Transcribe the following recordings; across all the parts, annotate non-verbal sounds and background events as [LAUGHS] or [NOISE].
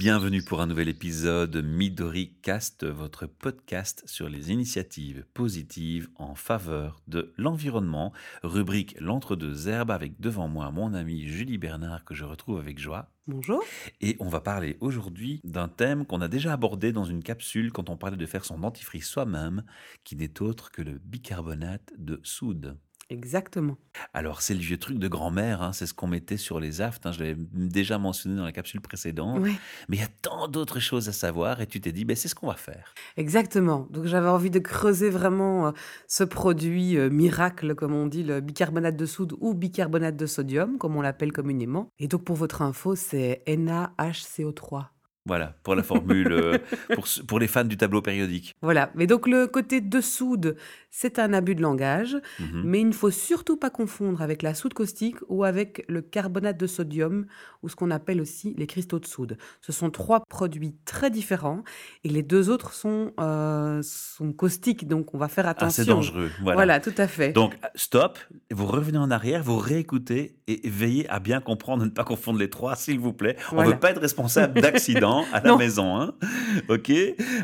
Bienvenue pour un nouvel épisode Midori Cast, votre podcast sur les initiatives positives en faveur de l'environnement. Rubrique L'entre-deux herbes avec devant moi mon ami Julie Bernard que je retrouve avec joie. Bonjour. Et on va parler aujourd'hui d'un thème qu'on a déjà abordé dans une capsule quand on parlait de faire son dentifrice soi-même, qui n'est autre que le bicarbonate de soude. Exactement. Alors, c'est le vieux truc de grand-mère, hein, c'est ce qu'on mettait sur les aftes. hein, je l'avais déjà mentionné dans la capsule précédente. Mais il y a tant d'autres choses à savoir et tu t'es dit, ben, c'est ce qu'on va faire. exactement. Donc j'avais envie de creuser vraiment euh, ce produit euh, miracle, comme on dit, le bicarbonate de soude ou bicarbonate de sodium, comme on l'appelle communément. Et donc pour votre info, c'est NaHCO3. Voilà, pour la formule, euh, [LAUGHS] pour, les fans du tableau périodique. Voilà. Mais donc le côté de soude, c'est un abus de langage, Mhm. mais il ne faut surtout pas confondre avec la soude caustique ou avec le carbonate de sodium ou ce qu'on appelle aussi les cristaux de soude. Ce sont trois produits très différents et les deux autres sont, euh, sont caustiques, donc on va faire Ah, attention. c'est dangereux. Voilà. Voilà, tout à fait. Donc, stop, vous revenez en arrière, vous réécoutez et veillez à bien comprendre, [LAUGHS] ne pas confondre les trois, s'il vous plaît. On ne veut pas être responsable d'accidents [LAUGHS] à la Non. maison. Hein ok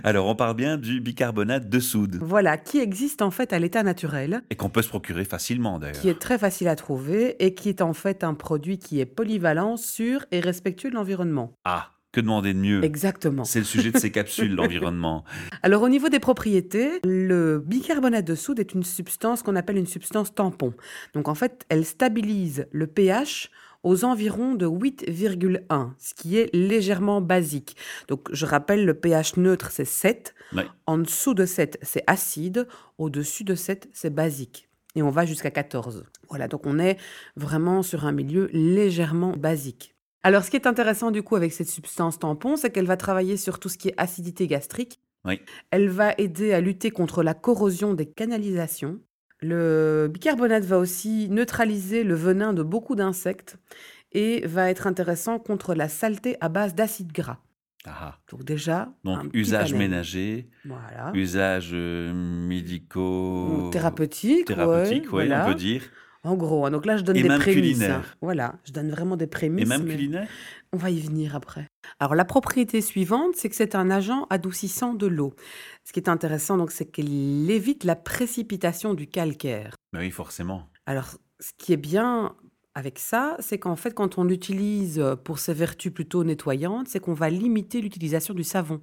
Alors, on parle bien du bicarbonate de soude Voilà, qui existe en fait à l'état naturel, et qu'on peut se procurer facilement d'ailleurs. qui est très facile à trouver et qui est en fait un produit qui est polyvalent, sûr et respectueux de l'environnement. Ah, que demander de mieux? Exactement. C'est le sujet de ces capsules, [LAUGHS] l'environnement. Alors au niveau des propriétés, le bicarbonate de soude est une substance qu'on appelle une substance tampon. Donc en fait, elle stabilise le pH aux environs de 8,1, ce qui est légèrement basique. Donc je rappelle, le pH neutre, c'est 7. Ouais. En dessous de 7, c'est acide. Au-dessus de 7, c'est basique. Et on va jusqu'à 14. Voilà, donc on est vraiment sur un milieu légèrement basique. Alors ce qui est intéressant du coup avec cette substance tampon, c'est qu'elle va travailler sur tout ce qui est acidité gastrique. Oui. Elle va aider à lutter contre la corrosion des canalisations. Le bicarbonate va aussi neutraliser le venin de beaucoup d'insectes et va être intéressant contre la saleté à base d'acide gras. Ah, Donc déjà, donc, usage ménager, Voilà. usage euh, médico... Thérapeutique, thérapeutique, ouais, voilà. on peut dire. En gros, hein, donc là, je donne Et des même prémices. culinaire. hein. Voilà, je donne vraiment des prémices. Et même mais culinaire On va y venir après. Alors, la propriété suivante, c'est que c'est un agent adoucissant de l'eau. Ce qui est intéressant, donc, c'est qu'il évite la précipitation du calcaire. Mais oui, forcément. Alors, ce qui est bien avec ça, c'est qu'en fait, quand on l'utilise pour ses vertus plutôt nettoyantes, c'est qu'on va limiter l'utilisation du savon.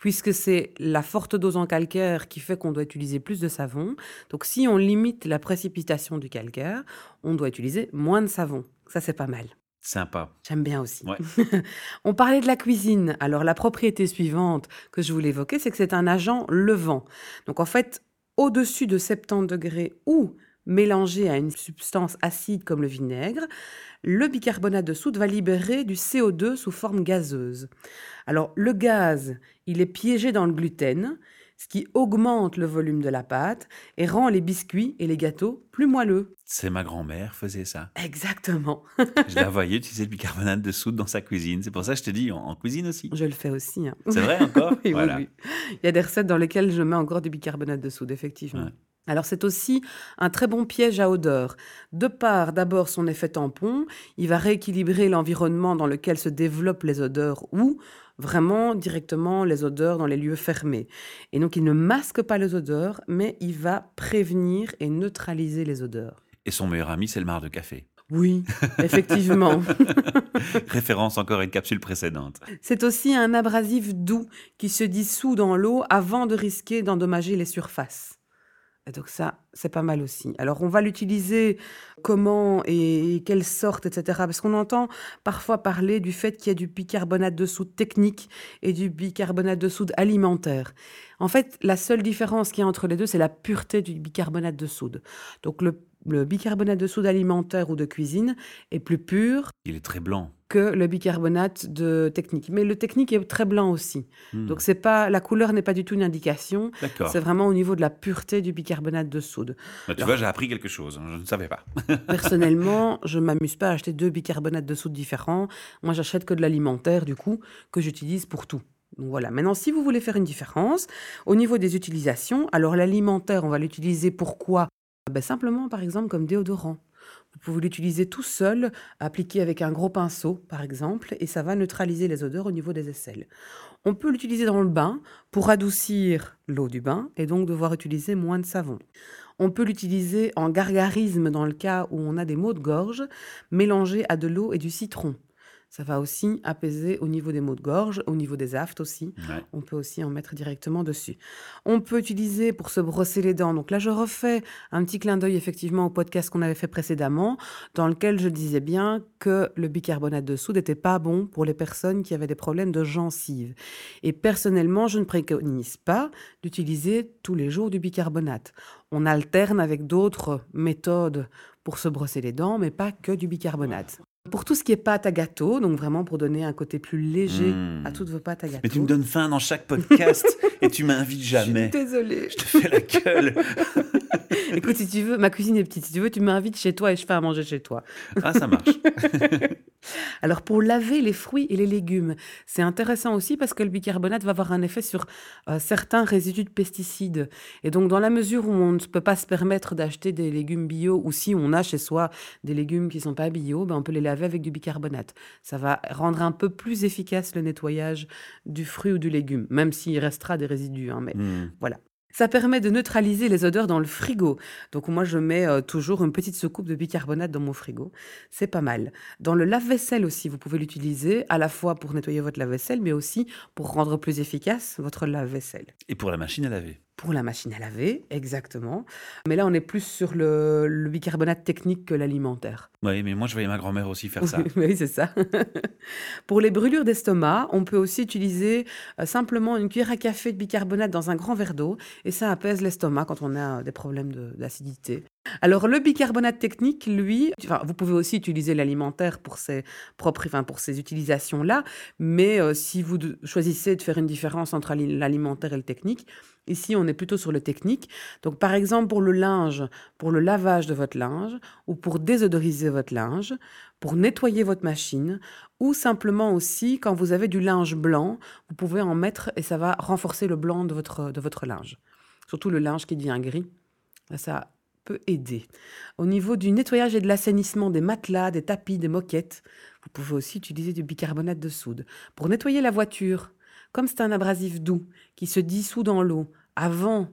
Puisque c'est la forte dose en calcaire qui fait qu'on doit utiliser plus de savon. Donc, si on limite la précipitation du calcaire, on doit utiliser moins de savon. Ça, c'est pas mal. Sympa. J'aime bien aussi. Ouais. [LAUGHS] On parlait de la cuisine. Alors, la propriété suivante que je voulais évoquer, c'est que c'est un agent levant. Donc, en fait, au-dessus de 70 degrés ou mélangé à une substance acide comme le vinaigre, le bicarbonate de soude va libérer du CO2 sous forme gazeuse. Alors, le gaz, il est piégé dans le gluten, ce qui augmente le volume de la pâte et rend les biscuits et les gâteaux plus moelleux. C'est ma grand-mère faisait ça. Exactement. Je la voyais utiliser le bicarbonate de soude dans sa cuisine. C'est pour ça que je te dis, en, cuisine aussi. Je le fais aussi. hein. C'est vrai encore? [LAUGHS] Oui, oui, Voilà. oui. Il y a des recettes dans lesquelles je mets encore du bicarbonate de soude, effectivement. Ouais. Alors c'est aussi un très bon piège à odeur. De par d'abord son effet tampon, il va rééquilibrer l'environnement dans lequel se développent les odeurs ou vraiment directement les odeurs dans les lieux fermés. Et donc il ne masque pas les odeurs, mais il va prévenir et neutraliser les odeurs. Et son meilleur ami, c'est le marc de café. Oui, [LAUGHS] effectivement. [LAUGHS] Référence encore à une capsule précédente. C'est aussi un abrasif doux qui se dissout dans l'eau avant de risquer d'endommager les surfaces. Donc ça, c'est pas mal aussi. Alors on va l'utiliser comment et quelle sorte, etc. Parce qu'on entend parfois parler du fait qu'il y a du bicarbonate de soude technique et du bicarbonate de soude alimentaire. En fait, la seule différence qu'il y a entre les deux, c'est la pureté du bicarbonate de soude. Donc le, le bicarbonate de soude alimentaire ou de cuisine est plus pur Il est très blanc. que le bicarbonate de technique. Mais le technique est très blanc aussi. Hmm. Donc c'est pas la couleur n'est pas du tout une indication. D'accord. C'est vraiment au niveau de la pureté du bicarbonate de soude. Bah, tu Alors- vois, j'ai appris quelque chose. hein, Je ne savais pas. [LAUGHS] Personnellement, je m'amuse pas à acheter deux bicarbonates de soude différents. Moi, j'achète que de l'alimentaire du coup que j'utilise pour tout. Donc voilà. Maintenant, si vous voulez faire une différence au niveau des utilisations, alors l'alimentaire, on va l'utiliser pourquoi ben, simplement, par exemple, comme déodorant. Vous pouvez l'utiliser tout seul, appliqué avec un gros pinceau, par exemple, et ça va neutraliser les odeurs au niveau des aisselles. On peut l'utiliser dans le bain pour adoucir l'eau du bain et donc devoir utiliser moins de savon. On peut l'utiliser en gargarisme dans le cas où on a des maux de gorge, mélangés à de l'eau et du citron. Ça va aussi apaiser au niveau des maux de gorge, au niveau des aftes aussi. Ouais. On peut aussi en mettre directement dessus. On peut utiliser pour se brosser les dents. Donc là, je refais un petit clin d'œil effectivement au podcast qu'on avait fait précédemment, dans lequel je disais bien que le bicarbonate de soude n'était pas bon pour les personnes qui avaient des problèmes de gencives. Et personnellement, je ne préconise pas d'utiliser tous les jours du bicarbonate. On alterne avec d'autres méthodes pour se brosser les dents, mais pas que du bicarbonate. Pour tout ce qui est pâte à gâteau, donc vraiment pour donner un côté plus léger Mmh. à toutes vos pâtes à gâteau. Mais tu me donnes faim dans chaque podcast [LAUGHS] et tu m'invites jamais. Je suis désolée. Je te fais la gueule. [LAUGHS] Écoute, si tu veux, ma cuisine est petite. Si tu veux, tu m'invites chez toi et je fais à manger chez toi. Ah, ça marche. [LAUGHS] Alors, pour laver les fruits et les légumes, c'est intéressant aussi parce que le bicarbonate va avoir un effet sur euh, certains résidus de pesticides. Et donc, dans la mesure où on ne peut pas se permettre d'acheter des légumes bio ou si on a chez soi des légumes qui ne sont pas bio, ben, on peut les laver avec du bicarbonate. Ça va rendre un peu plus efficace le nettoyage du fruit ou du légume, même s'il restera des résidus. hein, mais Hmm. Ça permet de neutraliser les odeurs dans le frigo. Donc moi, je mets euh, toujours une petite soucoupe de bicarbonate dans mon frigo. C'est pas mal. Dans le lave-vaisselle aussi, vous pouvez l'utiliser à la fois pour nettoyer votre lave-vaisselle, mais aussi pour rendre plus efficace votre lave-vaisselle. Et pour la machine à laver. Pour la machine à laver, exactement. Mais là, on est plus sur le, le bicarbonate technique que l'alimentaire. Oui, mais moi, je voyais ma grand-mère aussi faire ça. [LAUGHS] oui, c'est ça. [LAUGHS] Pour les brûlures d'estomac, on peut aussi utiliser euh, simplement une cuillère à café de bicarbonate dans un grand verre d'eau et ça apaise l'estomac quand on a euh, des problèmes de- d'acidité. Alors le bicarbonate technique, lui, enfin, vous pouvez aussi utiliser l'alimentaire pour ses propres, enfin, pour ces utilisations-là, mais euh, si vous choisissez de faire une différence entre ali- l'alimentaire et le technique, ici on est plutôt sur le technique. Donc par exemple pour le linge, pour le lavage de votre linge ou pour désodoriser votre linge, pour nettoyer votre machine ou simplement aussi quand vous avez du linge blanc, vous pouvez en mettre et ça va renforcer le blanc de votre, de votre linge. Surtout le linge qui devient gris, ça aider. Au niveau du nettoyage et de l'assainissement des matelas, des tapis, des moquettes, vous pouvez aussi utiliser du bicarbonate de soude. Pour nettoyer la voiture, comme c'est un abrasif doux qui se dissout dans l'eau avant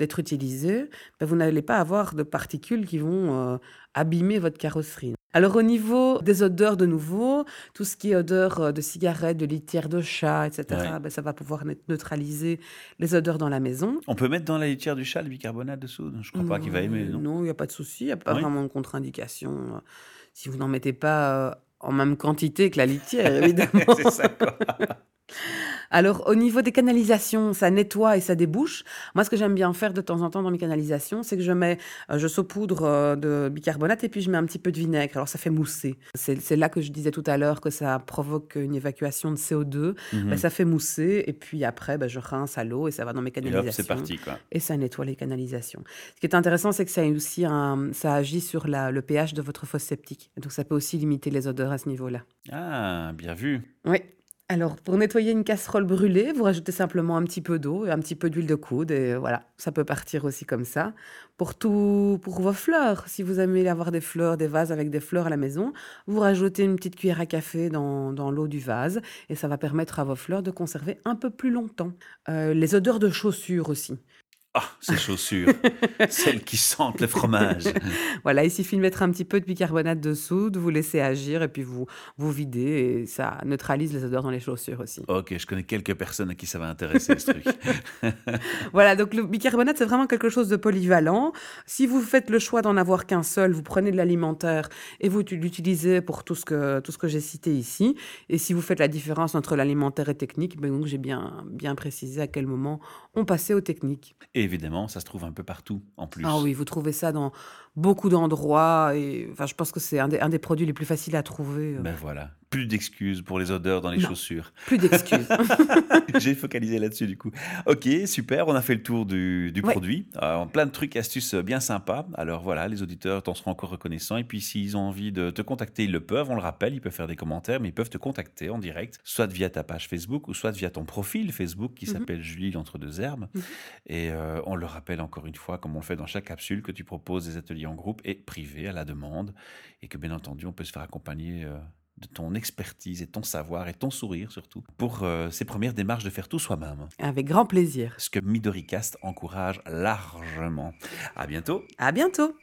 d'être utilisé, ben, vous n'allez pas avoir de particules qui vont euh, abîmer votre carrosserie. Alors au niveau des odeurs de nouveau, tout ce qui est odeur euh, de cigarette, de litière de chat, etc., Ouais. ben, ça va pouvoir neutraliser les odeurs dans la maison. On peut mettre dans la litière du chat le bicarbonate de soude Je crois pas qu'il va aimer, non? Il n'y a pas de souci, il n'y a pas Oui. vraiment de contre-indication. euh, Si vous n'en mettez pas euh, en même quantité que la litière, évidemment. [LAUGHS] C'est ça, quoi. [LAUGHS] Alors, au niveau des canalisations, ça nettoie et ça débouche. Moi, ce que j'aime bien faire de temps en temps dans mes canalisations, c'est que je mets, euh, je saupoudre euh, de bicarbonate et puis je mets un petit peu de vinaigre. Alors, ça fait mousser. C'est là que je disais tout à l'heure que ça provoque une évacuation de CO2. Mhm. Ben, ça fait mousser et puis après, ben, je rince à l'eau et ça va dans mes canalisations. hop, c'est parti, quoi. et ça nettoie les canalisations. Ce qui est intéressant, c'est que ça, aussi un, ça agit sur la- le pH de votre fosse septique. Donc ça peut aussi limiter les odeurs à ce niveau-là. Ah, bien vu. Oui. Alors, pour nettoyer une casserole brûlée, vous rajoutez simplement un petit peu d'eau et un petit peu d'huile de coude. Et voilà, ça peut partir aussi comme ça. Pour, tout, pour vos fleurs, si vous aimez avoir des fleurs, des vases avec des fleurs à la maison, vous rajoutez une petite cuillère à café dans, dans l'eau du vase. Et ça va permettre à vos fleurs de conserver un peu plus longtemps. Euh, les odeurs de chaussures aussi. Ah, ces chaussures. [LAUGHS] Celles qui sentent le fromage. Voilà, il suffit de mettre un petit peu de bicarbonate de soude, vous laissez agir et puis vous, vous videz et ça neutralise les odeurs dans les chaussures aussi. Ok, je connais quelques personnes à qui ça va intéresser, ce truc. [LAUGHS] Voilà, donc le bicarbonate, c'est vraiment quelque chose de polyvalent. Si vous faites le choix d'en avoir qu'un seul, vous prenez de l'alimentaire et vous l'utilisez pour tout ce que, tout ce que j'ai cité ici. Et si vous faites la différence entre l'alimentaire et technique, ben donc j'ai bien, bien précisé à quel moment on passait aux techniques. Et évidemment, ça se trouve un peu partout, en plus. Ah oui, vous trouvez ça dans beaucoup d'endroits et enfin, je pense que c'est un des, un des produits les plus faciles à trouver. euh. Ben voilà. Plus d'excuses pour les odeurs dans les Non. chaussures. Plus d'excuses. [LAUGHS] J'ai focalisé là-dessus du coup. Ok, super, on a fait le tour du, du Ouais. produit. Euh, plein de trucs, astuces euh, bien sympas. Alors voilà, les auditeurs t'en seront encore reconnaissants. Et puis s'ils ont envie de te contacter, ils le peuvent. On le rappelle, ils peuvent faire des commentaires, mais ils peuvent te contacter en direct, soit via ta page Facebook ou soit via ton profil Facebook qui Mhm. s'appelle Julie l'entre deux herbes. Mhm. Et euh, on le rappelle encore une fois, comme on le fait dans chaque capsule, que tu proposes des ateliers en groupe et privés à la demande. Et que bien entendu, on peut se faire accompagner. euh, de ton expertise et ton savoir et ton sourire surtout pour euh, ces premières démarches de faire tout soi-même Avec grand plaisir. ce que Midoricast encourage largement. À bientôt À bientôt.